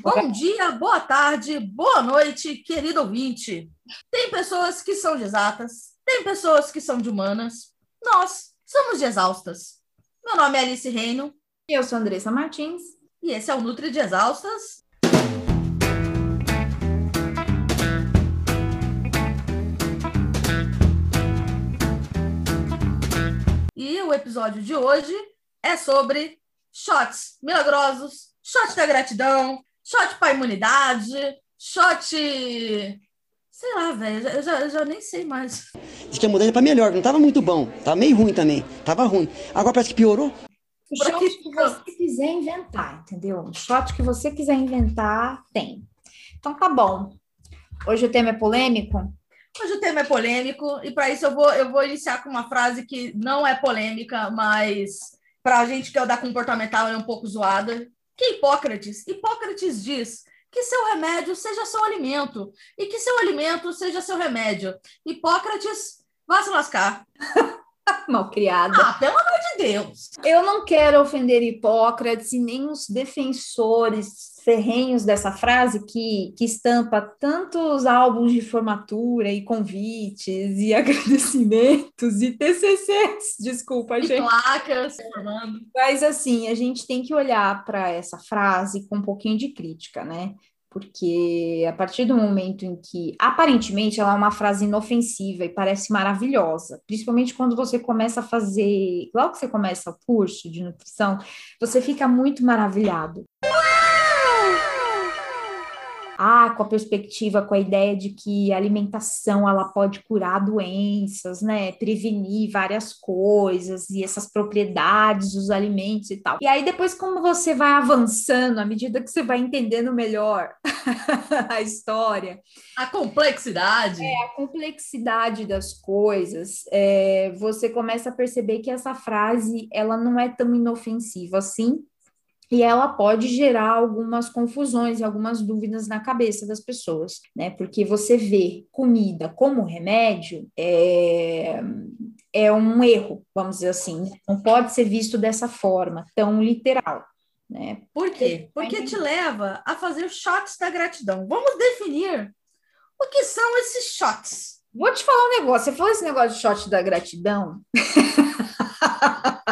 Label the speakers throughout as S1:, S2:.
S1: Bom dia, boa tarde, boa noite, querido ouvinte. Tem pessoas que são de exatas, tem pessoas que são de humanas. Nós somos de exaustas. Meu nome é Alice Reino.
S2: Eu sou Andressa Martins.
S1: E esse é o Nutri de Exaustas. E o episódio de hoje é sobre shots milagrosos, shot da gratidão, shot para imunidade, shot. Sei lá, velho, eu já, eu já nem sei mais.
S3: Diz que a mudança é para melhor, não tava muito bom, tava meio ruim também, tava ruim. Agora parece que piorou.
S2: O shot que você quiser inventar, entendeu? O shot que você quiser inventar, tem. Então tá bom. Hoje o tema é polêmico?
S1: Hoje o tema é polêmico, e para isso eu vou, eu vou iniciar com uma frase que não é polêmica, mas para a gente que é o da comportamental é um pouco zoada. Que Hipócrates? Hipócrates diz que seu remédio seja seu alimento e que seu alimento seja seu remédio. Hipócrates, vá se lascar.
S2: Malcriada.
S1: Ah, pelo amor de Deus.
S2: Eu não quero ofender Hipócrates e nem os defensores ferrenhos dessa frase que, que estampa tantos álbuns de formatura e convites e agradecimentos e TCCs, desculpa,
S1: e
S2: gente.
S1: placas.
S2: Mas assim, a gente tem que olhar para essa frase com um pouquinho de crítica, né? Porque a partir do momento em que, aparentemente, ela é uma frase inofensiva e parece maravilhosa, principalmente quando você começa a fazer, logo que você começa o curso de nutrição, você fica muito maravilhado ah, com a perspectiva, com a ideia de que a alimentação ela pode curar doenças, né? Prevenir várias coisas e essas propriedades dos alimentos e tal. E aí depois como você vai avançando à medida que você vai entendendo melhor a história,
S1: a complexidade,
S2: é, a complexidade das coisas, é, você começa a perceber que essa frase ela não é tão inofensiva assim e ela pode gerar algumas confusões e algumas dúvidas na cabeça das pessoas, né? Porque você vê comida como remédio é, é um erro, vamos dizer assim, não pode ser visto dessa forma tão literal. Né?
S1: Por quê? Porque te leva a fazer shots da gratidão. Vamos definir o que são esses shots.
S2: Vou te falar um negócio. Você falou esse negócio de shot da gratidão?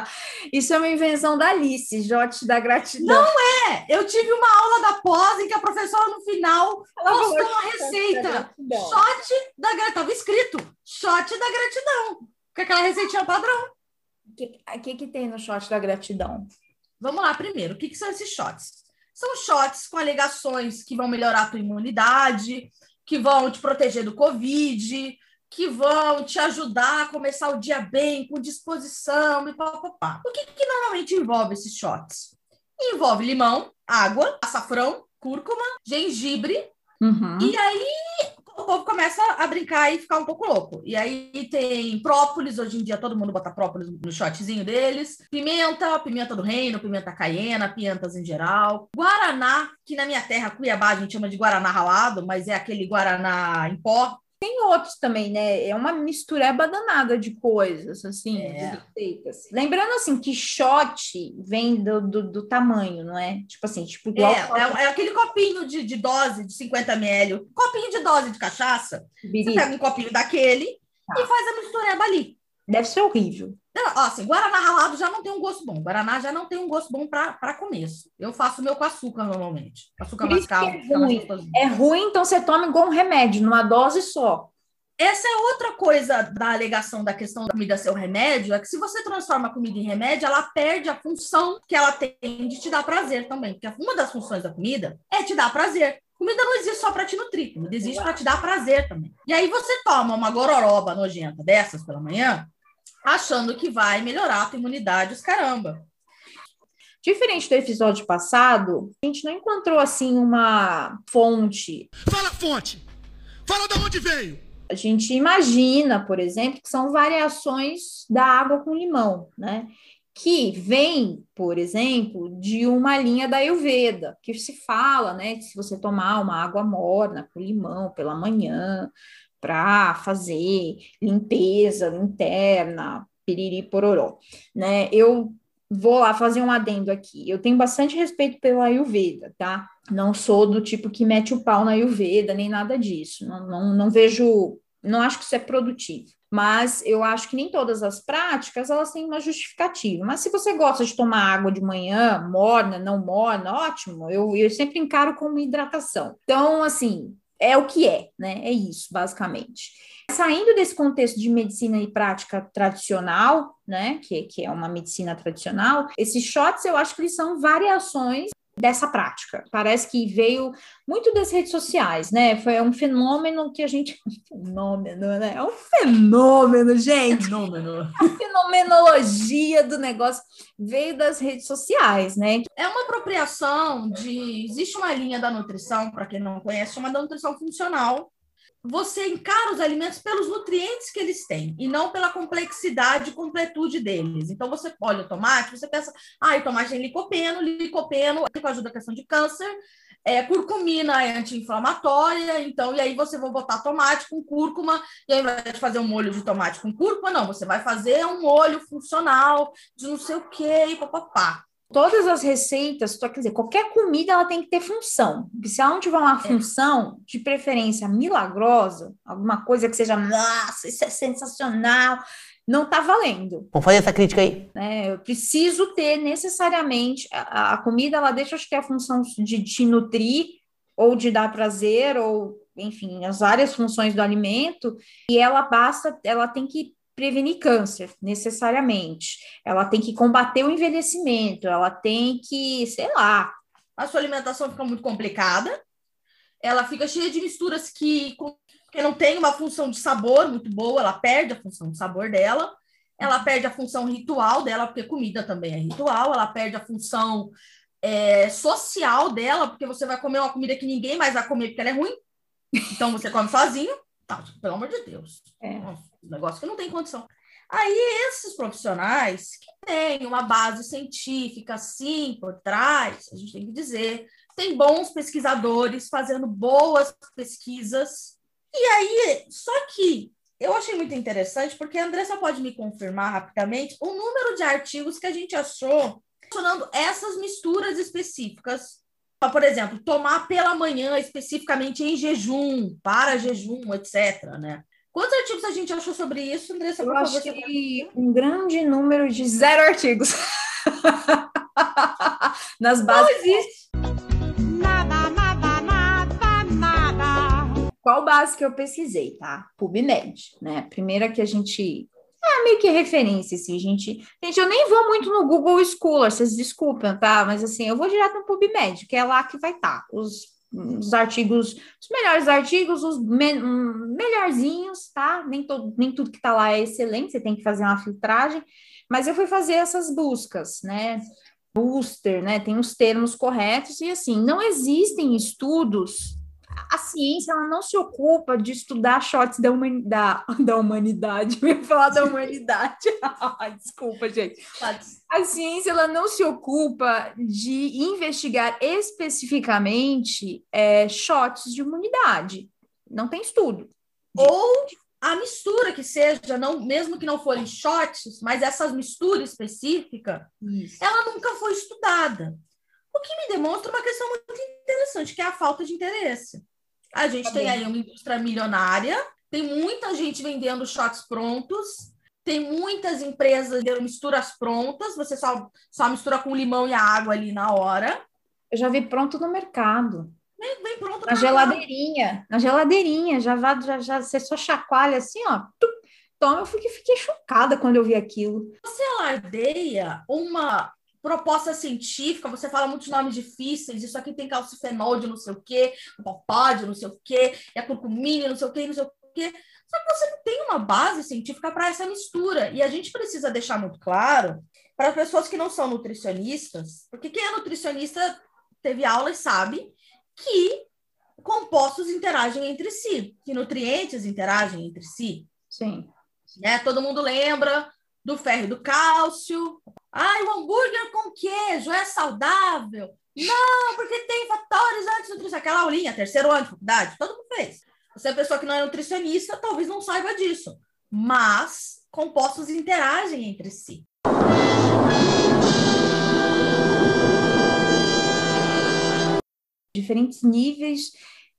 S2: Isso é uma invenção da Alice, Jote da gratidão.
S1: Não é! Eu tive uma aula da pós em que a professora, no final, postou uma receita. Shot da gratidão. Estava escrito, shot da gratidão. Com aquela receitinha padrão.
S2: O que, que, que tem no shot da gratidão?
S1: Vamos lá primeiro. O que, que são esses shots? São shots com alegações que vão melhorar a tua imunidade, que vão te proteger do Covid, que vão te ajudar a começar o dia bem, com disposição e papapá. O que, que normalmente envolve esses shots? Envolve limão, água, açafrão, cúrcuma, gengibre, uhum. e aí o povo começa a brincar e ficar um pouco louco. E aí tem própolis, hoje em dia todo mundo bota própolis no shotzinho deles, pimenta, pimenta do reino, pimenta caiena, pimentas em geral, guaraná, que na minha terra, Cuiabá, a gente chama de guaraná ralado, mas é aquele guaraná em pó,
S2: tem outros também, né? É uma mistureba danada de coisas, assim, é. de receitas. Lembrando, assim, que shot vem do, do, do, tamanho, não é? Tipo assim, tipo...
S1: É, é, é, aquele copinho de, de dose de 50 ml, copinho de dose de cachaça. Você pega um copinho daquele tá. e faz a mistureba ali.
S2: Deve ser horrível.
S1: Ó, assim, Guaraná ralado já não tem um gosto bom. Guaraná já não tem um gosto bom para começo. Eu faço o meu com açúcar normalmente. Açúcar mascavo.
S2: É ruim. é ruim, então você toma igual um remédio, numa dose só.
S1: Essa é outra coisa da alegação da questão da comida ser o remédio, é que se você transforma a comida em remédio, ela perde a função que ela tem de te dar prazer também. Porque uma das funções da comida é te dar prazer. Comida não existe só para te nutrir, comida existe para te dar prazer também. E aí você toma uma gororoba nojenta dessas pela manhã, achando que vai melhorar a tua imunidade, os caramba.
S2: Diferente do episódio passado, a gente não encontrou assim uma fonte.
S4: Fala fonte! Fala de onde veio!
S2: A gente imagina, por exemplo, que são variações da água com limão, né? Que vem, por exemplo, de uma linha da Ayurveda, que se fala, né, que se você tomar uma água morna com limão pela manhã, para fazer limpeza interna, piriri pororó, né? Eu vou lá fazer um adendo aqui. Eu tenho bastante respeito pela Ayurveda, tá? Não sou do tipo que mete o pau na Ayurveda, nem nada disso. Não, não, não vejo, não acho que isso é produtivo. Mas eu acho que nem todas as práticas elas têm uma justificativa. Mas se você gosta de tomar água de manhã, morna, não morna, ótimo. Eu, eu sempre encaro como hidratação. Então, assim, é o que é, né? É isso, basicamente. Saindo desse contexto de medicina e prática tradicional, né, que, que é uma medicina tradicional, esses shots eu acho que eles são variações dessa prática. Parece que veio muito das redes sociais, né? Foi um fenômeno que a gente. Fenômeno, né? É um fenômeno, gente.
S1: Fenômeno.
S2: A fenomenologia do negócio veio das redes sociais, né?
S1: É uma apropriação de. Existe uma linha da nutrição, para quem não conhece, chamada nutrição funcional, você encara os alimentos pelos nutrientes que eles têm e não pela complexidade e completude deles. Então, você olha o tomate, você pensa, ah, o tomate tem licopeno, licopeno ajuda a questão de câncer, é, curcumina é anti-inflamatória, então, e aí você vai botar tomate com cúrcuma, e ao invés de fazer um molho de tomate com cúrcuma, não, você vai fazer um molho funcional de não sei o quê, e papapá.
S2: Todas as receitas, quer dizer, qualquer comida ela tem que ter função. Se ela não tiver uma é. função, de preferência milagrosa, alguma coisa que seja, nossa, isso é sensacional, não está valendo.
S3: Vamos fazer essa crítica aí.
S2: É, eu preciso ter necessariamente a, a, comida, ela deixa acho que a função de te nutrir ou de dar prazer ou enfim, as várias funções do alimento e ela basta, ela tem que prevenir câncer, necessariamente. Ela tem que combater o envelhecimento, ela tem que, sei lá.
S1: A sua alimentação fica muito complicada, ela fica cheia de misturas que, que não tem uma função de sabor muito boa, ela perde a função de sabor dela, ela perde a função ritual dela, porque comida também é ritual, ela perde a função é, social dela, porque você vai comer uma comida que ninguém mais vai comer porque ela é ruim, então você come sozinho. Tá, pelo amor de Deus. É. Negócio que não tem condição. Aí, esses profissionais que têm uma base científica, sim, por trás, a gente tem que dizer, tem bons pesquisadores fazendo boas pesquisas. E aí, só que eu achei muito interessante, porque a Andressa pode me confirmar rapidamente o número de artigos que a gente achou mencionando essas misturas específicas por exemplo, tomar pela manhã, especificamente em jejum, para jejum, etc. Né? Quantos artigos a gente achou sobre isso, Andressa?
S2: Eu acho que um grande número de zero artigos. Nas bases. Não existe. Nada, nada, nada, nada. Qual base que eu pesquisei, tá? PubMed, né? Primeira que a gente é meio que referência, assim, gente. Gente, eu nem vou muito no Google Scholar, vocês desculpem, tá? Mas assim, eu vou direto no PubMed, que é lá que vai estar tá, os, os artigos, os melhores artigos, os me, melhorzinhos, tá? Nem, todo, nem tudo que tá lá é excelente, você tem que fazer uma filtragem. Mas eu fui fazer essas buscas, né? Booster, né? Tem os termos corretos, e assim, não existem estudos a ciência ela não se ocupa de estudar shots da, humanidade, da humanidade. Eu ia falar da humanidade. Desculpa, gente. A ciência ela não se ocupa de investigar especificamente é, shots de imunidade. Não tem estudo.
S1: Ou a mistura que seja, não, mesmo que não forem shots, mas essa mistura específica, Isso. ela nunca foi estudada. O que me demonstra uma questão muito interessante, que é a falta de interesse. A gente tá tem aí uma indústria milionária, tem muita gente vendendo shots prontos, tem muitas empresas vendendo misturas prontas, você só, só mistura com limão e água ali na hora.
S2: Eu já vi pronto no mercado.
S1: Vem, vem pronto
S2: na geladeirinha. Na geladeirinha, já, vá, já, já você só chacoalha assim, ó. Então eu fiquei, fiquei chocada quando eu vi aquilo.
S1: Você alardeia uma proposta científica, você fala muitos nomes difíceis, isso aqui tem calcifenol de não sei o quê, popó de não sei o quê, a curcumina, não sei o quê, não sei o quê. Só que você não tem uma base científica para essa mistura. E a gente precisa deixar muito claro para pessoas que não são nutricionistas, porque quem é nutricionista teve aula e sabe que compostos interagem entre si, que nutrientes interagem entre si.
S2: Sim.
S1: Né? Todo mundo lembra do ferro do cálcio. Ai, o hambúrguer com queijo é saudável? Não, porque tem fatores antinutricionais. Aquela aulinha, terceiro ano de faculdade, todo mundo fez. Você é pessoa que não é nutricionista, talvez não saiba disso. Mas compostos interagem entre si.
S2: Diferentes níveis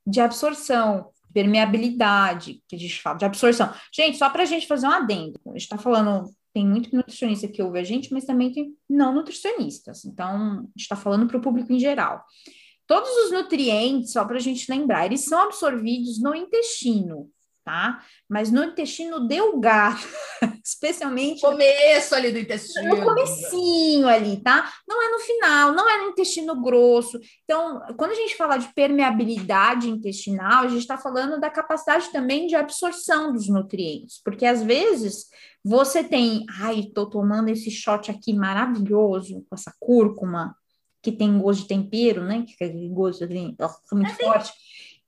S2: de absorção, permeabilidade, que a gente fala de absorção. Gente, só para a gente fazer um adendo, a gente está falando tem muito nutricionista que ouve a gente, mas também tem não nutricionistas. Então, a gente está falando para o público em geral. Todos os nutrientes, só para a gente lembrar, eles são absorvidos no intestino, tá? Mas no intestino delgado, especialmente...
S1: Começo ali do intestino.
S2: No comecinho ali, tá? Não é no final, não é no intestino grosso. Então, quando a gente fala de permeabilidade intestinal, a gente está falando da capacidade também de absorção dos nutrientes, porque às vezes você tem, ai, tô tomando esse shot aqui maravilhoso, com essa cúrcuma, que tem gosto de tempero, né? Que é gosto assim, muito é forte.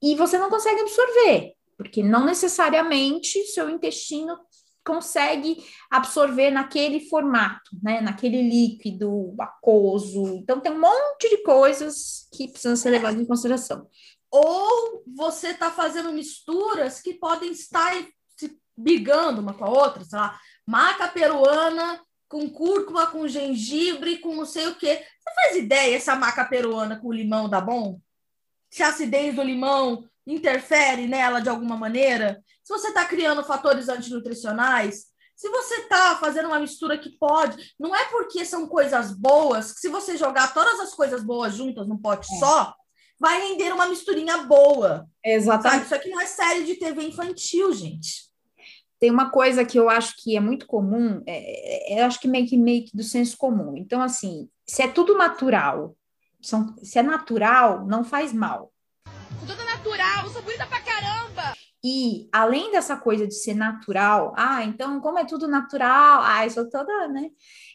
S2: E você não consegue absorver porque não necessariamente seu intestino consegue absorver naquele formato, né, naquele líquido aquoso. Então tem um monte de coisas que precisam ser levadas em consideração.
S1: Ou você está fazendo misturas que podem estar se brigando uma com a outra, sei lá, maca peruana com cúrcuma, com gengibre, com não sei o quê. Você faz ideia se a maca peruana com limão dá bom? Se a acidez do limão interfere nela de alguma maneira, se você está criando fatores antinutricionais, se você está fazendo uma mistura que pode, não é porque são coisas boas, que se você jogar todas as coisas boas juntas num pote é. só, vai render uma misturinha boa.
S2: Exatamente. Sabe?
S1: Isso aqui não é série de TV infantil, gente.
S2: Tem uma coisa que eu acho que é muito comum, é, é, eu acho que meio que meio que do senso comum. Então, assim, se é tudo natural, são, se é natural, não faz mal
S1: toda natural, eu sou bonita pra caramba.
S2: E além dessa coisa de ser natural, ah, então como é tudo natural, ah, eu sou toda, né?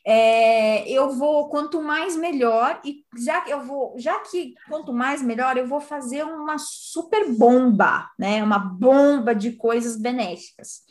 S2: É, eu vou quanto mais melhor e já que eu vou, já que quanto mais melhor, eu vou fazer uma super bomba, né? Uma bomba de coisas benéficas.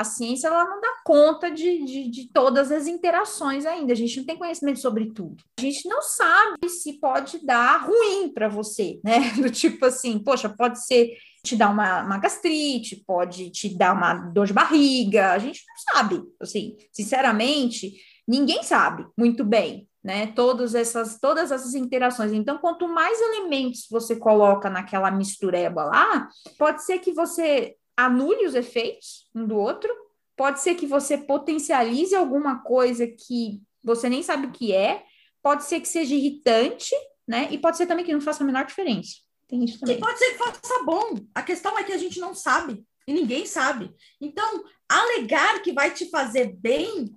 S2: A ciência ela não dá conta de, de, de todas as interações ainda. A gente não tem conhecimento sobre tudo. A gente não sabe se pode dar ruim para você, né? Do tipo assim, poxa, pode ser te dar uma, uma, gastrite, pode te dar uma dor de barriga. A gente não sabe, assim, sinceramente, ninguém sabe muito bem, né? Todas essas, todas essas interações. Então, quanto mais elementos você coloca naquela mistureba lá, pode ser que você anule os efeitos um do outro, pode ser que você potencialize alguma coisa que você nem sabe o que é, pode ser que seja irritante, né? E pode ser também que não faça a menor diferença. Tem isso também.
S1: E pode ser que faça bom. A questão é que a gente não sabe e ninguém sabe. Então, alegar que vai te fazer bem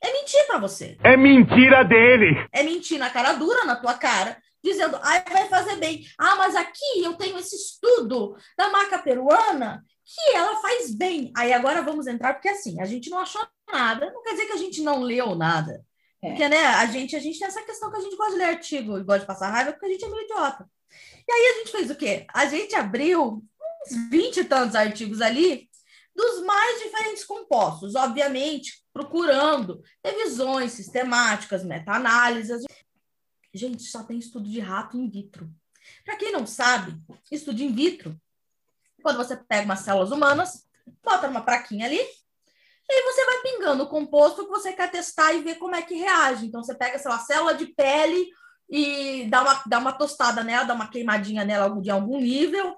S1: é mentir para você.
S4: É mentira dele.
S1: É mentir na cara dura, na tua cara, dizendo, ah, vai fazer bem. Ah, mas aqui eu tenho esse estudo da marca peruana que ela faz bem. Aí agora vamos entrar, porque assim, a gente não achou nada, não quer dizer que a gente não leu nada. É. Porque, né, a gente, a gente tem essa questão que a gente gosta de ler artigo e gosta de passar raiva, porque a gente é meio idiota. E aí a gente fez o quê? A gente abriu uns 20 e tantos artigos ali dos mais diferentes compostos, obviamente, procurando revisões sistemáticas, meta-análises. Gente, só tem estudo de rato in vitro. Para quem não sabe, estudo in vitro quando você pega umas células humanas, bota numa praquinha ali, e aí você vai pingando o composto que você quer testar e ver como é que reage. Então, você pega, sei lá, célula de pele e dá uma, dá uma tostada nela, dá uma queimadinha nela de algum nível,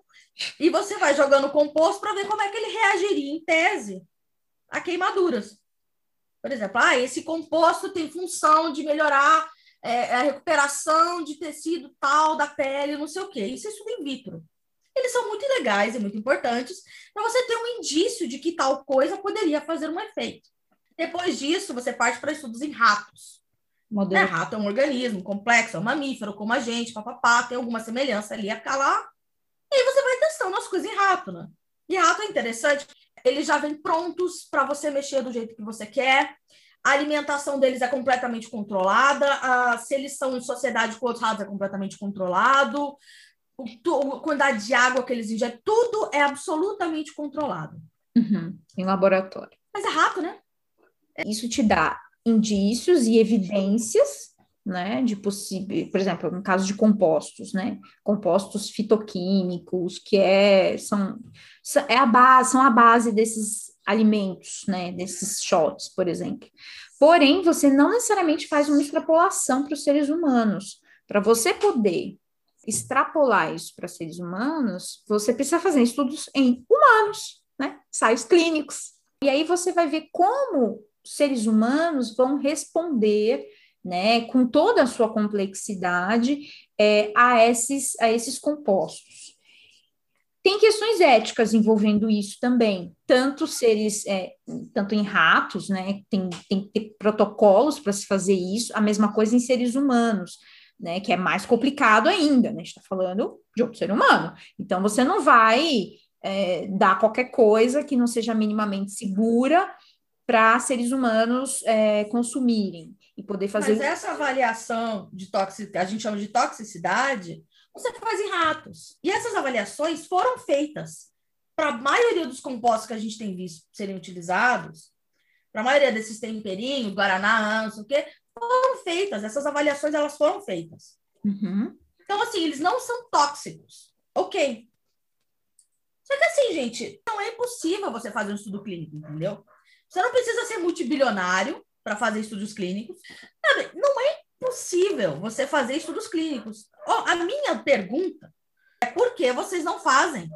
S1: e você vai jogando o composto para ver como é que ele reagiria, em tese, a queimaduras. Por exemplo, ah, esse composto tem função de melhorar é, a recuperação de tecido tal da pele, não sei o quê. Isso é estudo in vitro eles são muito legais e muito importantes para você ter um indício de que tal coisa poderia fazer um efeito. Depois disso, você parte para estudos em ratos. Modelo. É, rato é um organismo complexo, é um mamífero, como a gente, papapá, tem alguma semelhança ali a calar. E aí você vai testando as coisas em rato, né? E rato é interessante, eles já vêm prontos para você mexer do jeito que você quer. A alimentação deles é completamente controlada. A, se eles são em sociedade com outros ratos, é completamente controlado a quantidade de água que eles ingerem, tudo é absolutamente controlado.
S2: Uhum, em laboratório.
S1: Mas é rato, né?
S2: Isso te dá indícios e evidências, né, de possível, por exemplo, no caso de compostos, né, compostos fitoquímicos, que é, são, é a base, são a base desses alimentos, né, desses shots, por exemplo. Porém, você não necessariamente faz uma extrapolação para os seres humanos. Para você poder extrapolar isso para seres humanos, você precisa fazer estudos em humanos, né? Ensaios clínicos. E aí você vai ver como seres humanos vão responder, né, com toda a sua complexidade, é, a, esses, a esses compostos. Tem questões éticas envolvendo isso também, tanto seres, é, tanto em ratos, né? Tem, tem que ter protocolos para se fazer isso, a mesma coisa em seres humanos, né? Que é mais complicado ainda, né? A gente está falando de outro ser humano. Então, você não vai é, dar qualquer coisa que não seja minimamente segura para seres humanos é, consumirem e poder fazer.
S1: Mas essa avaliação de toxicidade, a gente chama de toxicidade, você faz em ratos. E essas avaliações foram feitas para a maioria dos compostos que a gente tem visto serem utilizados, para a maioria desses temperinhos, guaraná, não sei o quê, foram feitas. Essas avaliações elas foram feitas.
S2: Uhum.
S1: Então, assim, eles não são tóxicos. Ok. Só que assim, gente, não é impossível você fazer um estudo clínico, entendeu? Você não precisa ser multibilionário para fazer estudos clínicos. Não é possível você fazer estudos clínicos. Oh, a minha pergunta é por que vocês não fazem?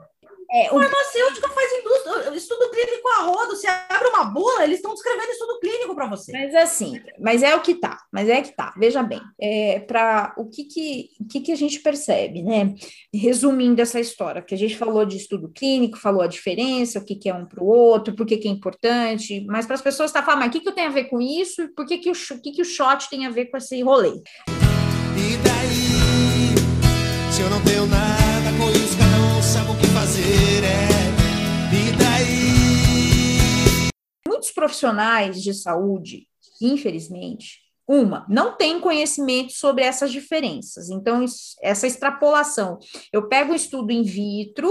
S1: É, o... Farmacêutica faz indústria, estudo clínico a rodo. Você abre uma bula, eles estão descrevendo estudo clínico para você.
S2: Mas é assim, mas é o que tá, mas é que tá. Veja bem, é, para o que que, que que a gente percebe, né? Resumindo essa história, que a gente falou de estudo clínico, falou a diferença, o que, que é um para o outro, por que, que é importante, mas para as pessoas tá falando, mas o que, que eu tenho a ver com isso? Por que, que, o, que, que o shot tem a ver com esse rolê?
S5: E daí, se eu não tenho nada com isso,
S2: Muitos profissionais de saúde, infelizmente, uma, não tem conhecimento sobre essas diferenças. Então, essa extrapolação. Eu pego um estudo in vitro,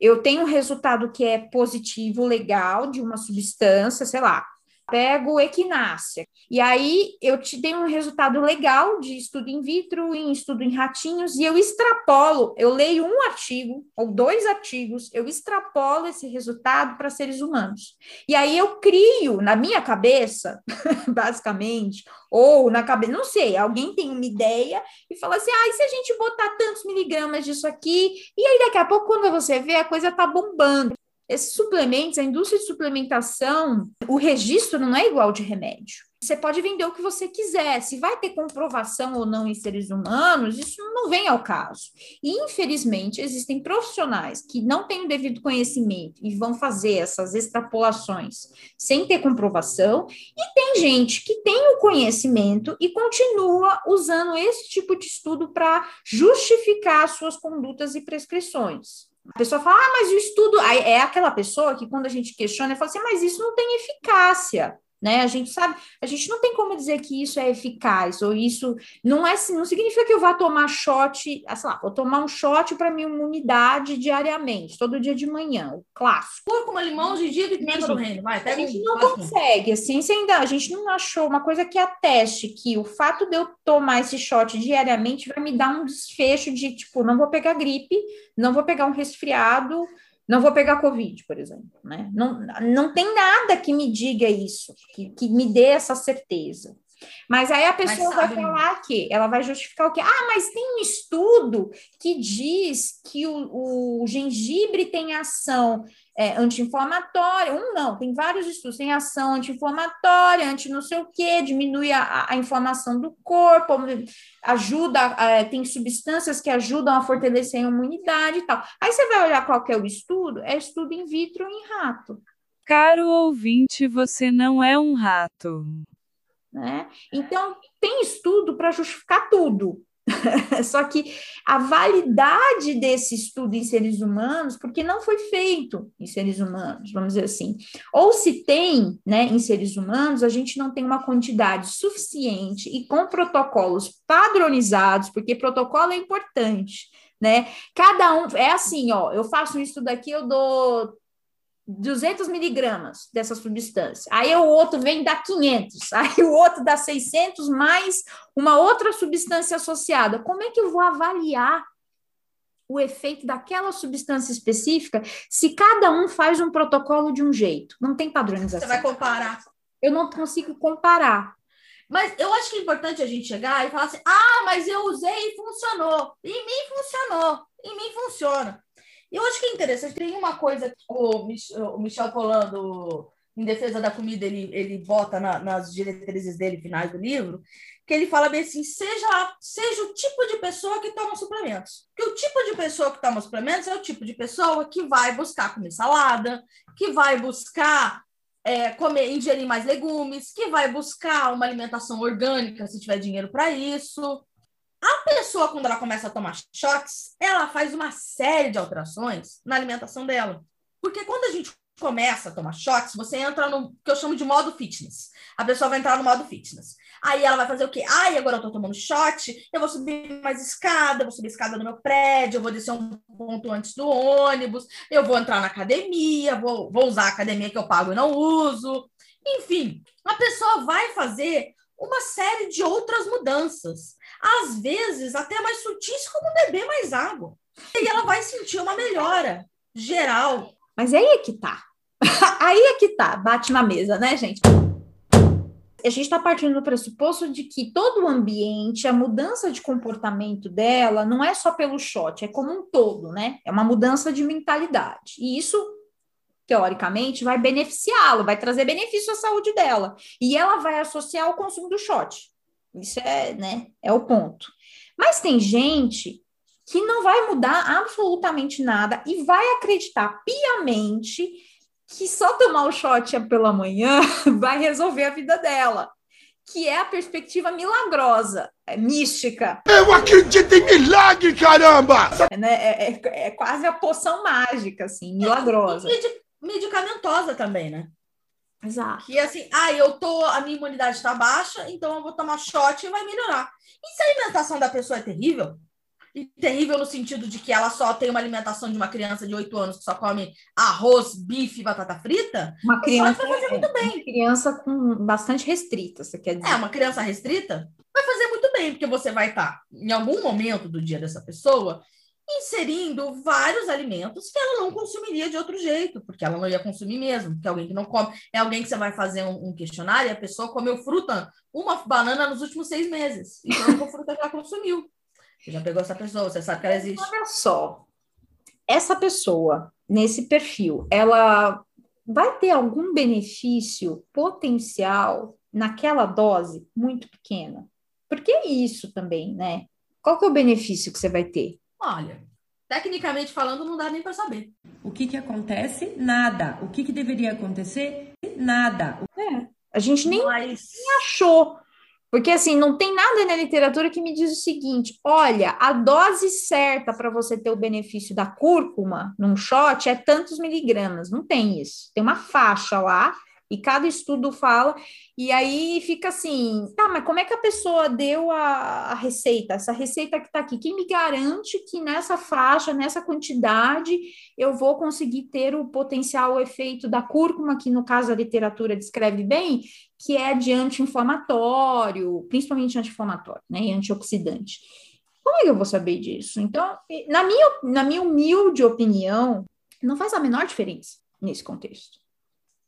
S2: eu tenho um resultado que é positivo, legal, de uma substância, sei lá, pego equinácea. E aí eu te dei um resultado legal de estudo in vitro, em estudo em ratinhos, e eu extrapolo, eu leio um artigo ou dois artigos, eu extrapolo esse resultado para seres humanos. E aí eu crio na minha cabeça, basicamente, ou na cabeça, não sei, alguém tem uma ideia e fala assim: ah, e se a gente botar tantos miligramas disso aqui? E aí daqui a pouco, quando você vê, a coisa tá bombando. Esses suplementos, a indústria de suplementação, o registro não é igual de remédio. Você pode vender o que você quiser. Se vai ter comprovação ou não em seres humanos, isso não vem ao caso. E, infelizmente, existem profissionais que não têm o devido conhecimento e vão fazer essas extrapolações sem ter comprovação. E tem gente que tem o conhecimento e continua usando esse tipo de estudo para justificar suas condutas e prescrições. A pessoa fala, ah, mas o estudo. Aí é aquela pessoa que, quando a gente questiona, fala assim, mas isso não tem eficácia. Né? A gente sabe, a gente não tem como dizer que isso é eficaz, ou isso não é não significa que eu vá tomar shot, ah, sei lá, vou tomar um shot para minha imunidade diariamente, todo dia de manhã, o clássico.
S1: Cúrcuma, limão, gengibre e pimenta do reino. Vai,
S2: a gente não consegue, a ciência ainda, a gente não achou uma coisa que ateste que o fato de eu tomar esse shot diariamente vai me dar um desfecho de, tipo, não vou pegar gripe, não vou pegar um resfriado, não vou pegar Covid, por exemplo, né? Não, não tem nada que me diga isso, que, que me dê essa certeza. Mas aí a pessoa vai falar que ela vai justificar o quê? Ah, mas tem um estudo que diz que o, o gengibre tem ação é, anti-inflamatória. Um não, tem vários estudos, tem ação anti-inflamatória, anti não sei o quê, diminui a, a inflamação do corpo, ajuda, é, tem substâncias que ajudam a fortalecer a imunidade e tal. Aí você vai olhar qual que é o estudo, é estudo in vitro em rato.
S6: Caro ouvinte, você não é um rato.
S2: Né? Então, tem estudo para justificar tudo. Só que a validade desse estudo em seres humanos, porque não foi feito em seres humanos, vamos dizer assim, ou se tem, né, em seres humanos, a gente não tem uma quantidade suficiente e com protocolos padronizados, porque protocolo é importante, né? Cada um é assim, ó, eu faço um estudo aqui, eu dou 200 miligramas dessa substância. Aí o outro vem dar 500. Aí o outro dá 600 mais uma outra substância associada. Como é que eu vou avaliar o efeito daquela substância específica se cada um faz um protocolo de um jeito? Não tem padronização.
S1: Você vai comparar.
S2: Eu não consigo comparar.
S1: Mas eu acho que é importante a gente chegar e falar assim: ah, mas eu usei e funcionou. Em mim funcionou. Em mim funciona. E eu acho que é interessante. Tem uma coisa que o, Mich o Michel Polando, em defesa da comida, ele, ele bota na, nas diretrizes dele, finais do livro, que ele fala bem assim: seja, seja o tipo de pessoa que toma suplementos. Que o tipo de pessoa que toma suplementos é o tipo de pessoa que vai buscar comer salada, que vai buscar é, comer, ingerir mais legumes, que vai buscar uma alimentação orgânica, se tiver dinheiro para isso. A pessoa, quando ela começa a tomar shots, ela faz uma série de alterações na alimentação dela. Porque quando a gente começa a tomar shots, você entra no que eu chamo de modo fitness. A pessoa vai entrar no modo fitness. Aí ela vai fazer o quê? Ai, agora eu tô tomando shot, eu vou subir mais escada, vou subir escada no meu prédio, eu vou descer um ponto antes do ônibus, eu vou entrar na academia, vou, vou usar a academia que eu pago e não uso. Enfim, a pessoa vai fazer uma série de outras mudanças. Às vezes, até mais sutis, como beber mais água. E ela vai sentir uma melhora geral.
S2: Mas aí é que tá. aí é que tá, bate na mesa, né, gente? A gente está partindo do pressuposto de que todo o ambiente, a mudança de comportamento dela, não é só pelo shot, é como um todo, né? É uma mudança de mentalidade. E isso, teoricamente, vai beneficiá-lo, vai trazer benefício à saúde dela. E ela vai associar o consumo do shot. Isso é, né? É o ponto. Mas tem gente que não vai mudar absolutamente nada e vai acreditar piamente que só tomar o shot pela manhã vai resolver a vida dela, que é a perspectiva milagrosa, é mística.
S5: Eu acredito em milagre, caramba!
S2: É, né? é, é, é quase a poção mágica, assim, milagrosa.
S1: Medicamentosa também, né?
S2: Exato.
S1: Que assim, ah, eu tô, a minha imunidade está baixa, então eu vou tomar shot e vai melhorar. E se a alimentação da pessoa é terrível? E terrível no sentido de que ela só tem uma alimentação de uma criança de 8 anos que só come arroz, bife e batata frita,
S2: uma criança
S1: vai fazer muito bem.
S2: Uma criança com bastante restrita, você quer dizer?
S1: É, uma criança restrita vai fazer muito bem, porque você vai estar, em algum momento do dia dessa pessoa, inserindo vários alimentos que ela não consumiria de outro jeito, porque ela não ia consumir mesmo, porque alguém que não come, é alguém que você vai fazer um, um questionário e a pessoa comeu fruta, uma banana nos últimos seis meses, então uma fruta ela consumiu. Você já pegou essa pessoa, você sabe que ela existe.
S2: Olha só, essa pessoa, nesse perfil, ela vai ter algum benefício potencial naquela dose muito pequena? Porque é isso também, né? Qual que é o benefício que você vai ter?
S1: Olha, tecnicamente falando, não dá nem para saber.
S7: O que que acontece? Nada. O que que deveria acontecer? Nada.
S2: É, a gente nem,
S1: Mas...
S2: nem achou. Porque assim, não tem nada na literatura que me diz o seguinte: olha, a dose certa para você ter o benefício da cúrcuma num shot é tantos miligramas. Não tem isso. Tem uma faixa lá e cada estudo fala, e aí fica assim, tá, mas como é que a pessoa deu a, a receita? Essa receita que está aqui, quem me garante que nessa faixa, nessa quantidade, eu vou conseguir ter o potencial efeito da cúrcuma, que no caso a literatura descreve bem, que é de anti-inflamatório, principalmente anti-inflamatório, né, e antioxidante. Como é que eu vou saber disso? Então, na minha, na minha humilde opinião, não faz a menor diferença nesse contexto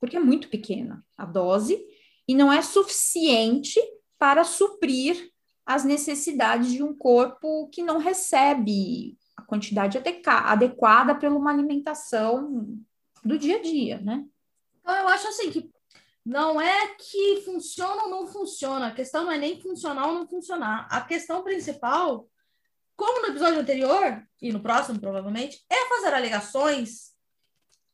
S2: porque é muito pequena a dose e não é suficiente para suprir as necessidades de um corpo que não recebe a quantidade adequada pela uma alimentação do dia a dia, né?
S1: Então, eu acho assim que não é que funciona ou não funciona, a questão não é nem funcionar ou não funcionar. A questão principal, como no episódio anterior, e no próximo provavelmente, é fazer alegações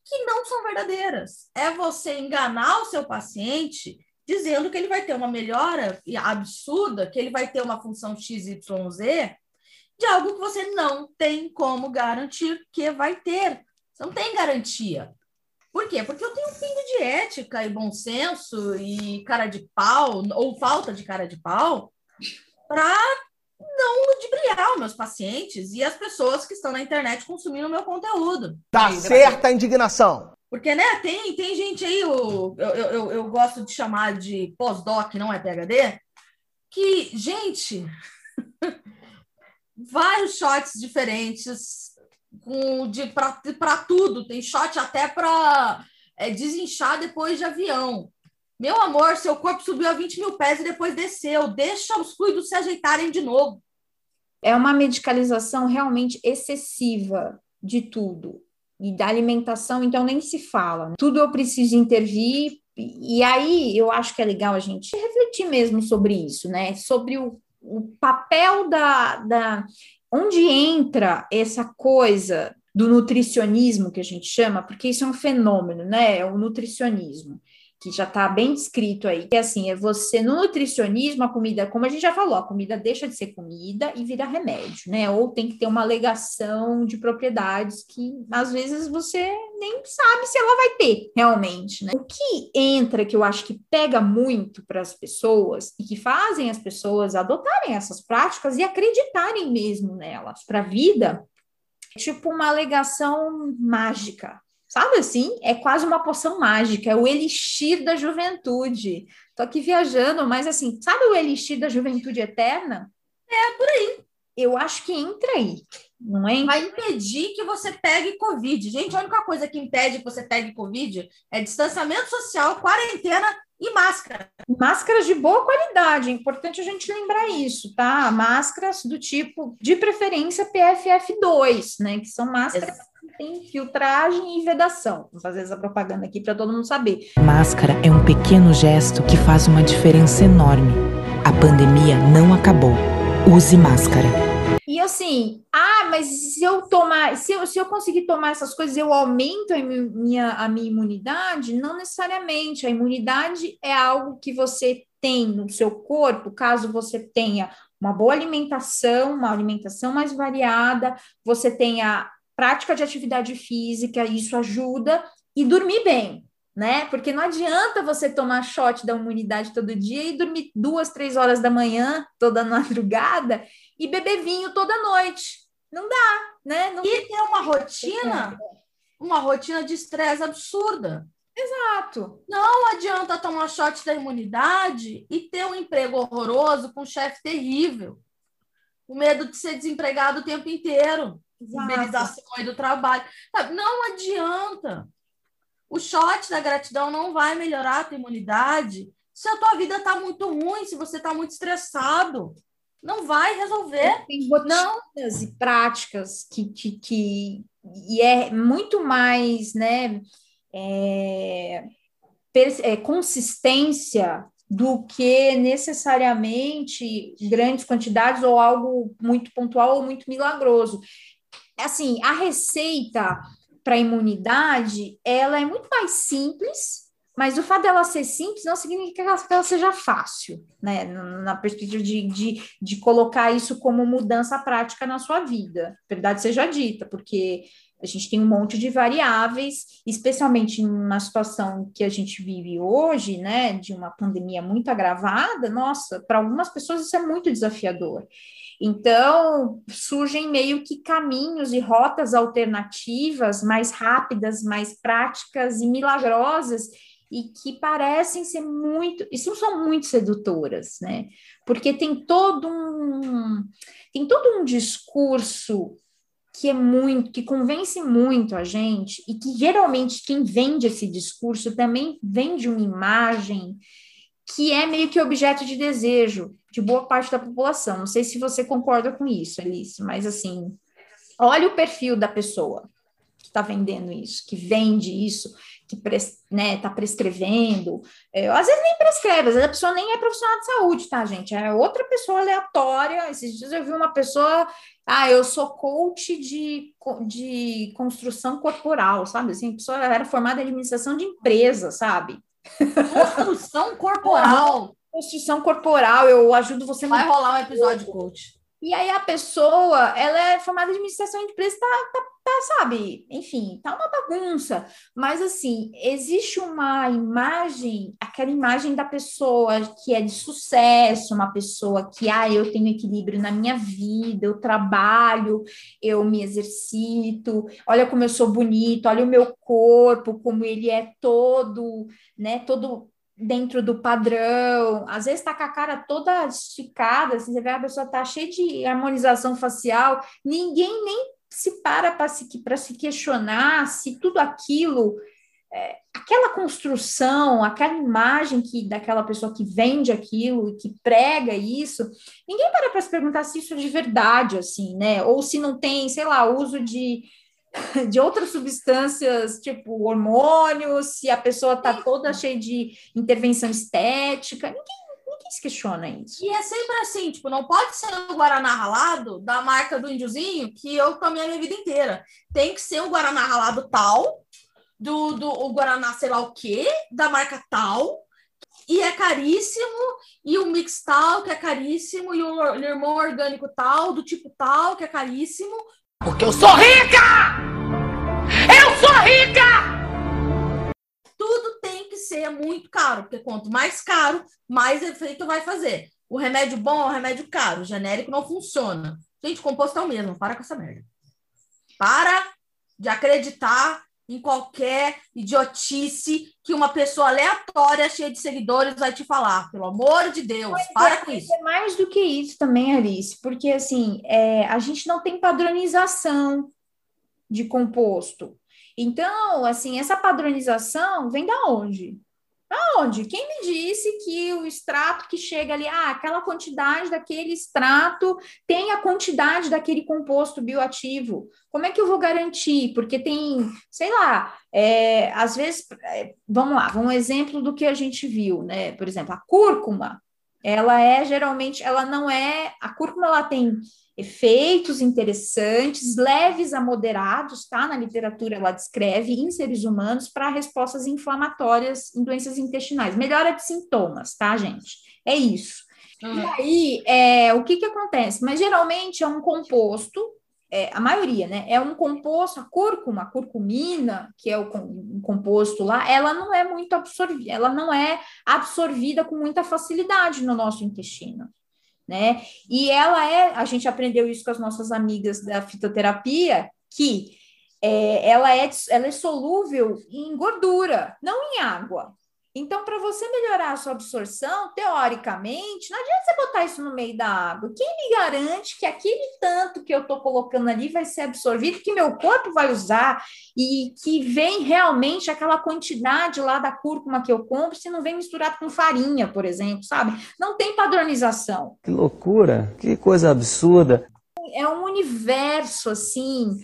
S1: que não são verdadeiras. É você enganar o seu paciente dizendo que ele vai ter uma melhora absurda, que ele vai ter uma função XYZ de algo que você não tem como garantir que vai ter. Você não tem garantia. Por quê? Porque eu tenho um pingo de ética e bom senso e cara de pau, ou falta de cara de pau, para não ludibriar os meus pacientes e as pessoas que estão na internet consumindo o meu conteúdo.
S8: Tá certa a indignação.
S1: Porque, né, tem, tem gente aí, eu, eu, eu, eu gosto de chamar de pós-doc, não é PHD, que, gente, vários shots diferentes com, de para tudo. Tem shot até para é, desinchar depois de avião. Meu amor, seu corpo subiu a 20 mil pés e depois desceu. Deixa os fluidos se ajeitarem de novo.
S2: É uma medicalização realmente excessiva de tudo. E da alimentação, então, nem se fala. Tudo eu preciso intervir. E aí eu acho que é legal a gente refletir mesmo sobre isso, né? Sobre o, o papel da, da. Onde entra essa coisa do nutricionismo que a gente chama, porque isso é um fenômeno, né? É o nutricionismo que já está bem descrito aí, que é assim, é você, no nutricionismo, a comida, como a gente já falou, a comida deixa de ser comida e vira remédio, né? Ou tem que ter uma alegação de propriedades que, às vezes, você nem sabe se ela vai ter, realmente, né? O que entra, que eu acho que pega muito para as pessoas e que fazem as pessoas adotarem essas práticas e acreditarem mesmo nelas para a vida, é tipo uma alegação mágica, Sabe assim? É quase uma poção mágica, é o elixir da juventude. Tô aqui viajando, mas assim, sabe o elixir da juventude eterna?
S1: É por aí.
S2: Eu acho que entra aí, não é?
S1: Vai impedir que você pegue Covid. Gente, a única coisa que impede que você pegue Covid é distanciamento social, quarentena e máscara.
S2: Máscaras de boa qualidade, é importante a gente lembrar isso, tá? Máscaras do tipo, de preferência, PFF2, né? Que são máscaras tem filtragem e vedação. Vou fazer essa propaganda aqui para todo mundo saber.
S9: Máscara é um pequeno gesto que faz uma diferença enorme. A pandemia não acabou. Use máscara.
S2: E assim, ah, mas se eu tomar, se eu, se eu conseguir tomar essas coisas, eu aumento a minha, a minha imunidade? Não necessariamente. A imunidade é algo que você tem no seu corpo, caso você tenha uma boa alimentação, uma alimentação mais variada, você tenha prática de atividade física, isso ajuda, e dormir bem, né? Porque não adianta você tomar shot da imunidade todo dia e dormir duas, três horas da manhã, toda madrugada, e beber vinho toda noite. Não dá, né? Não
S1: e ter uma rotina, uma rotina de estresse absurda.
S2: Exato.
S1: Não adianta tomar shot da imunidade e ter um emprego horroroso com um chefe terrível. O medo de ser desempregado o tempo inteiro mobilização aí do trabalho. Não adianta. O shot da gratidão não vai melhorar a tua imunidade se a tua vida está muito ruim, se você está muito estressado. Não vai resolver.
S2: Tem rotinas e práticas que, que, que e é muito mais, né? É, é, consistência do que necessariamente grandes quantidades ou algo muito pontual ou muito milagroso assim, a receita para imunidade, ela é muito mais simples, mas o fato dela ser simples não significa que ela, seja fácil, né? Na perspectiva de, de, de colocar isso como mudança prática na sua vida. Verdade seja dita, porque a gente tem um monte de variáveis, especialmente numa situação que a gente vive hoje, né, de uma pandemia muito agravada, nossa, para algumas pessoas isso é muito desafiador. Então, surgem meio que caminhos e rotas alternativas mais rápidas, mais práticas e milagrosas e que parecem ser muito, e são muito sedutoras, né? Porque tem todo um tem todo um discurso que é muito, que convence muito a gente e que geralmente quem vende esse discurso também vende uma imagem que é meio que objeto de desejo de boa parte da população. Não sei se você concorda com isso, Alice, mas assim, olha o perfil da pessoa que está vendendo isso, que vende isso, que está né, tá prescrevendo. É, às vezes nem prescreve, às vezes a pessoa nem é profissional de saúde, tá, gente? É outra pessoa aleatória. Esses dias eu vi uma pessoa, ah, eu sou coach de, de construção corporal, sabe? Assim, a pessoa era formada em administração de empresa, sabe?
S1: Construção corporal.
S2: Construção corporal, eu ajudo você.
S1: Vai rolar um episódio coach.
S2: E aí a pessoa, ela é formada em administração de empresa, tá, tá, tá, sabe? Enfim, tá uma bagunça. Mas assim, existe uma imagem, aquela imagem da pessoa que é de sucesso, uma pessoa que, ah, eu tenho equilíbrio na minha vida, eu trabalho, eu me exercito, olha como eu sou bonito, olha o meu corpo, como ele é todo, né, todo dentro do padrão, às vezes está com a cara toda esticada, assim, você vê a pessoa tá cheia de harmonização facial, ninguém nem se para para se, se questionar se tudo aquilo é, aquela construção, aquela imagem que daquela pessoa que vende aquilo e que prega isso, ninguém para para se perguntar se isso é de verdade, assim, né? Ou se não tem, sei lá, uso de, de outras substâncias, tipo hormônios, se a pessoa está toda cheia de intervenção estética, ninguém, ninguém se questiona isso.
S1: E é sempre assim, tipo, não pode ser o Guaraná ralado da marca do índiozinho que eu tomei a minha vida inteira. Tem que ser o Guaraná ralado tal, do, do o Guaraná sei lá o quê, da marca tal, e é caríssimo, e o mix tal, que é caríssimo, e o irmão orgânico tal, do tipo tal, que é caríssimo.
S8: Porque eu sou rica! Eu sou rica!
S1: Tudo tem que ser muito caro, porque quanto mais caro, mais efeito vai fazer. O remédio bom é o remédio caro, o genérico não funciona. Gente, o composto é o mesmo, para com essa merda. Para de acreditar em qualquer idiotice que uma pessoa aleatória, cheia de seguidores, vai te falar. Pelo amor de Deus,
S2: Mas
S1: para
S2: é,
S1: com isso.
S2: É mais do que isso também, Alice, porque assim, é, a gente não tem padronização de composto. Então, assim, essa padronização vem da onde? Aonde? Quem me disse que o extrato que chega ali, ah, aquela quantidade daquele extrato tem a quantidade daquele composto bioativo? Como é que eu vou garantir? Porque tem, sei lá, é, às vezes, é, vamos lá, um exemplo do que a gente viu, né? Por exemplo, a cúrcuma, ela é geralmente, ela não é, a cúrcuma ela tem efeitos interessantes, leves a moderados, tá? Na literatura ela descreve em seres humanos para respostas inflamatórias em doenças intestinais, melhora de sintomas, tá, gente? É isso.
S1: Uhum.
S2: E aí, é, o que que acontece? Mas geralmente é um composto, é, a maioria, né? É um composto, a cúrcuma, a curcumina, que é o com- composto lá, ela não é muito absorvida, ela não é absorvida com muita facilidade no nosso intestino né? E ela é, a gente aprendeu isso com as nossas amigas da fitoterapia, que é, ela, é, ela é solúvel em gordura, não em água. Então, para você melhorar a sua absorção, teoricamente, não adianta você botar isso no meio da água. Quem me garante que aquele tanto que eu estou colocando ali vai ser absorvido, que meu corpo vai usar e que vem realmente aquela quantidade lá da cúrcuma que eu compro, se não vem misturado com farinha, por exemplo, sabe? Não tem padronização.
S10: Que loucura, que coisa absurda.
S2: É um universo assim,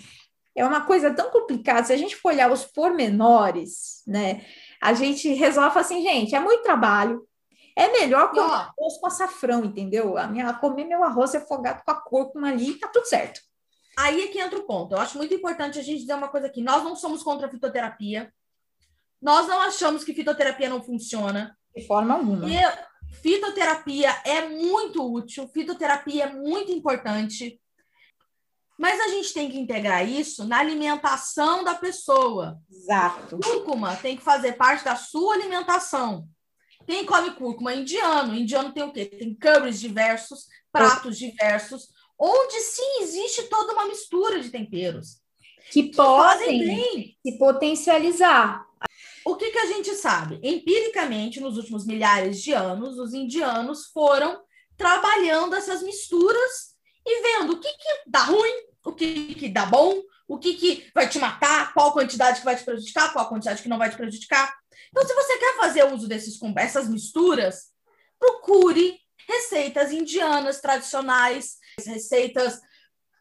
S2: é uma coisa tão complicada. Se a gente for olhar os pormenores, né? A gente resolve assim, gente, é muito trabalho. É melhor comer
S1: Ó.
S2: arroz com açafrão, entendeu? A minha, comer meu arroz refogado com a cúrcuma ali, tá tudo certo.
S1: Aí é que entra o ponto. Eu acho muito importante a gente dizer uma coisa aqui. Nós não somos contra a fitoterapia. Nós não achamos que fitoterapia não funciona.
S2: De forma alguma.
S1: E fitoterapia é muito útil, fitoterapia é muito importante. Mas a gente tem que integrar isso na alimentação da pessoa.
S2: Exato.
S1: Cúrcuma tem que fazer parte da sua alimentação. Quem come cúrcuma é indiano. Indiano tem o quê? Tem curries diversos, pratos diversos, onde sim existe toda uma mistura de temperos.
S2: Que
S1: Fazem
S2: podem se potencializar.
S1: O que, que a gente sabe? Empiricamente, nos últimos milhares de anos, os indianos foram trabalhando essas misturas e vendo o que, que dá ruim, o que, que dá bom, o que, que vai te matar, qual quantidade que vai te prejudicar, qual quantidade que não vai te prejudicar. Então, se você quer fazer uso desses, essas misturas, procure receitas indianas tradicionais, receitas,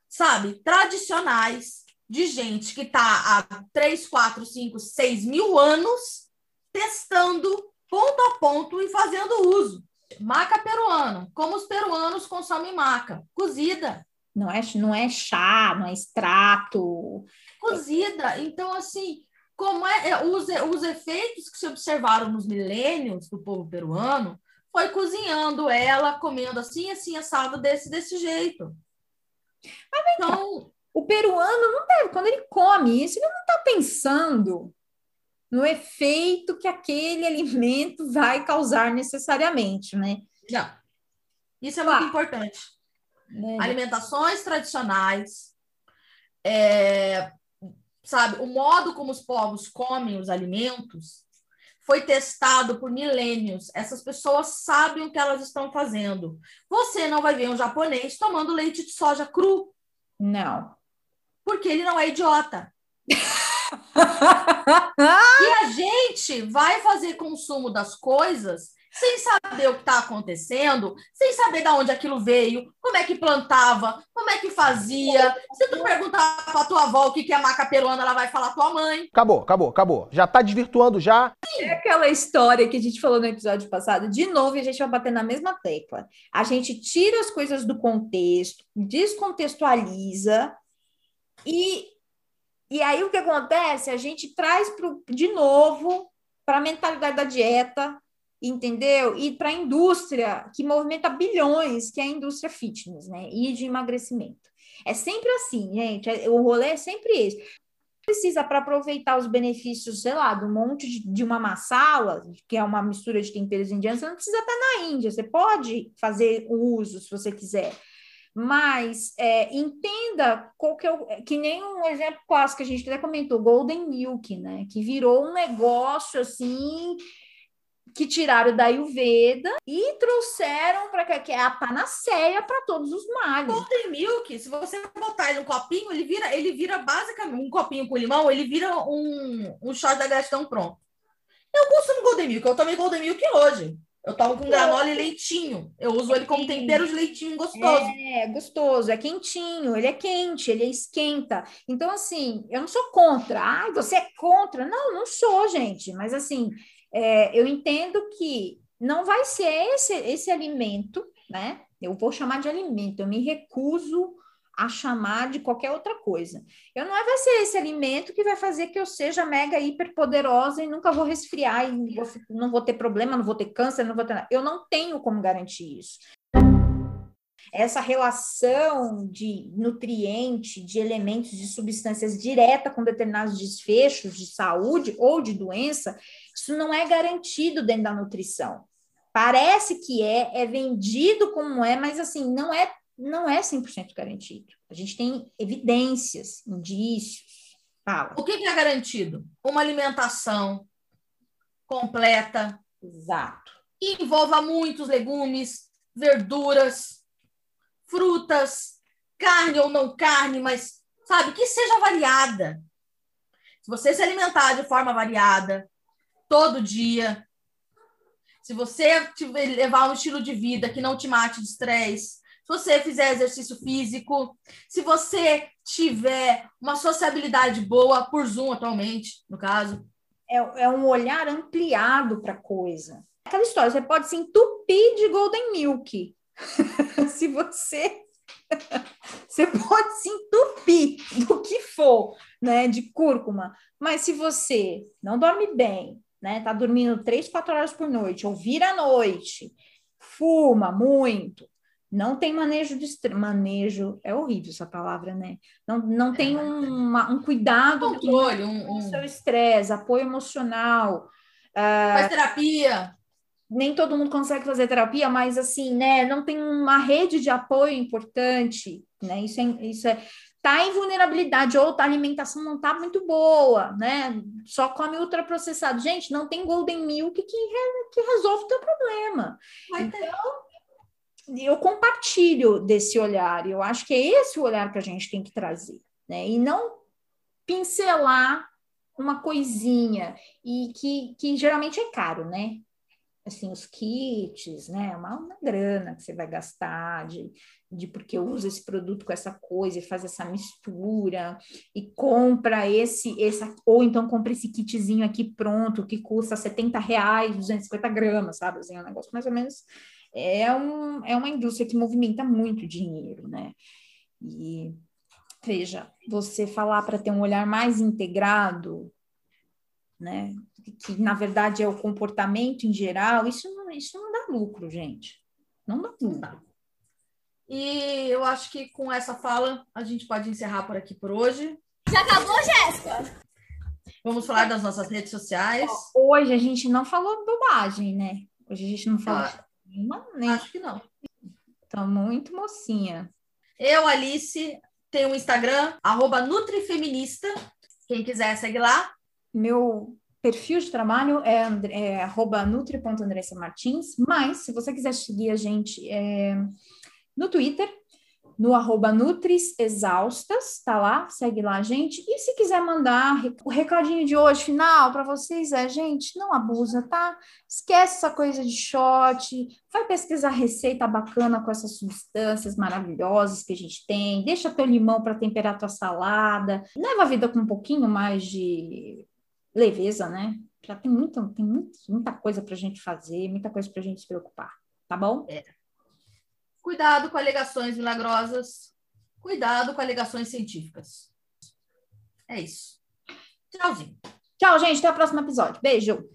S1: sabe, tradicionais de gente que está há 3, 4, 5, 6 mil anos testando ponto a ponto e fazendo uso. Maca peruana. Como os peruanos consomem maca? Cozida.
S2: Não é, não é chá, não é extrato.
S1: Cozida. Então, assim, como é, é, os, os efeitos que se observaram nos milênios do povo peruano foi cozinhando ela, comendo assim, assim, assado desse, desse jeito. Então,
S2: O peruano não deve, quando ele come isso, ele não está pensando no efeito que aquele alimento vai causar necessariamente, né?
S1: não. Isso é muito
S2: Claro.
S1: importante.
S2: Né?
S1: alimentações tradicionais, é, sabe, o modo como os povos comem os alimentos foi testado por milênios. Essas pessoas sabem o que elas estão fazendo. Você não vai ver um japonês tomando leite de soja cru,
S2: Não.
S1: porque ele não é idiota. e a gente vai fazer consumo das coisas sem saber o que está acontecendo, sem saber de onde aquilo veio, como é que plantava, como é que fazia. Se tu perguntar para tua avó o que é maca peruana, ela vai falar tua mãe.
S11: Acabou, acabou, acabou. Já tá desvirtuando já.
S2: É aquela história que a gente falou no episódio passado. De novo, a gente vai bater na mesma tecla. A gente tira as coisas do contexto, descontextualiza e e aí o que acontece? A gente traz pro, de novo para a mentalidade da dieta, entendeu? E para a indústria que movimenta bilhões, que é a indústria fitness, né? E de emagrecimento. É sempre assim, gente. É, o rolê é sempre esse. Precisa para aproveitar os benefícios, sei lá, do monte de, de uma massala, que é uma mistura de temperos indianos, você não precisa estar na Índia, você pode fazer o uso se você quiser. Mas é, entenda qual que é o, que nem um exemplo clássico que a gente até comentou, Golden Milk, né? Que virou um negócio assim que tiraram da Ayurveda e trouxeram para que é a panaceia para todos os males.
S1: Golden Milk, se você botar ele no copinho, ele vira, ele vira basicamente um copinho com limão, ele vira um, um shot da gestão pronto. Eu do Golden Milk, eu tomei Golden Milk hoje. Eu tomo com granola e leitinho. Eu uso ele como tempero de leitinho gostoso.
S2: É, gostoso, é quentinho, ele é quente, ele esquenta. Então, assim, eu não sou contra. Ai, você é contra? Não, não sou, gente. Mas, assim, é, eu entendo que não vai ser esse, esse alimento, né? Eu vou chamar de alimento, eu me recuso a chamar de qualquer outra coisa. Eu não é, vai ser esse alimento que vai fazer que eu seja mega hiper poderosa e nunca vou resfriar e vou, não vou ter problema, não vou ter câncer, não vou ter nada. Eu não tenho como garantir isso. Essa relação de nutriente, de elementos, de substâncias direta com determinados desfechos de saúde ou de doença, isso não é garantido dentro da nutrição. Parece que é, é vendido como é, mas assim, não é não é 100% garantido. A gente tem evidências, indícios. Fala.
S1: O que, é garantido? Uma alimentação completa.
S2: Exato.
S1: Que envolva muitos legumes, verduras, frutas, carne ou não carne, mas, sabe, que seja variada. Se você se alimentar de forma variada, todo dia, se você levar um estilo de vida que não te mate de estresse, se você fizer exercício físico, se você tiver uma sociabilidade boa, por Zoom atualmente, no caso.
S2: É, é um olhar ampliado para a coisa. Aquela história, você pode se entupir de Golden Milk. se você. você pode se entupir do que for, né, de cúrcuma, mas se você não dorme bem, né, tá dormindo três, quatro horas por noite, ou vira à noite, fuma muito, não tem manejo de manejo é horrível essa palavra né não, não é. tem um, um cuidado
S1: controle um,
S2: um... seu estresse apoio emocional
S1: uh, faz terapia
S2: nem todo mundo consegue fazer terapia mas assim né não tem uma rede de apoio importante né isso é, isso é tá em vulnerabilidade ou a alimentação não tá muito boa, né? Só come ultraprocessado. Gente, não tem golden milk que, que resolve o teu problema. Vai então, eu compartilho desse olhar, eu acho que é esse o olhar que a gente tem que trazer, né? E não pincelar uma coisinha, e que, que geralmente é caro, né? Assim, os kits, né? Uma, uma grana que você vai gastar de, de porque uso esse produto com essa coisa e faz essa mistura e compra esse, esse ou então compra esse kitzinho aqui pronto que custa 70 reais, 250 gramas, sabe? Assim, é um negócio mais ou menos é, um, é uma indústria que movimenta muito dinheiro, né? E veja, você falar para ter um olhar mais integrado, né? Que na verdade é o comportamento em geral, isso não, isso não dá lucro, gente. Não dá lucro.
S1: E eu acho que com essa fala a gente pode encerrar por aqui por hoje.
S12: Já acabou, Jéssica?
S1: Vamos falar das nossas redes sociais.
S2: Hoje a gente não falou bobagem, né? Hoje a gente não falou. Ah,
S1: Nenhuma, nem. Acho que não.
S2: Tá muito mocinha.
S1: Eu, Alice, tenho um Instagram, arroba Nutrifeminista. Quem quiser, segue lá.
S2: Meu perfil de trabalho é, é arroba nutri.andressa Martins, mas se você quiser seguir a gente é, no Twitter, no arroba Nutris Exaustas, tá lá? Segue lá, gente. E se quiser mandar o recadinho de hoje, final, para vocês é, gente, não abusa, tá? Esquece essa coisa de shot, vai pesquisar receita bacana com essas substâncias maravilhosas que a gente tem, deixa teu limão para temperar tua salada, leva a vida com um pouquinho mais de leveza, né? Já tem muita, tem muita, muita coisa pra gente fazer, muita coisa pra gente se preocupar, tá bom?
S1: É. Cuidado com alegações milagrosas. Cuidado com alegações científicas. É isso. Tchauzinho.
S2: Tchau, gente. Até o próximo episódio. Beijo.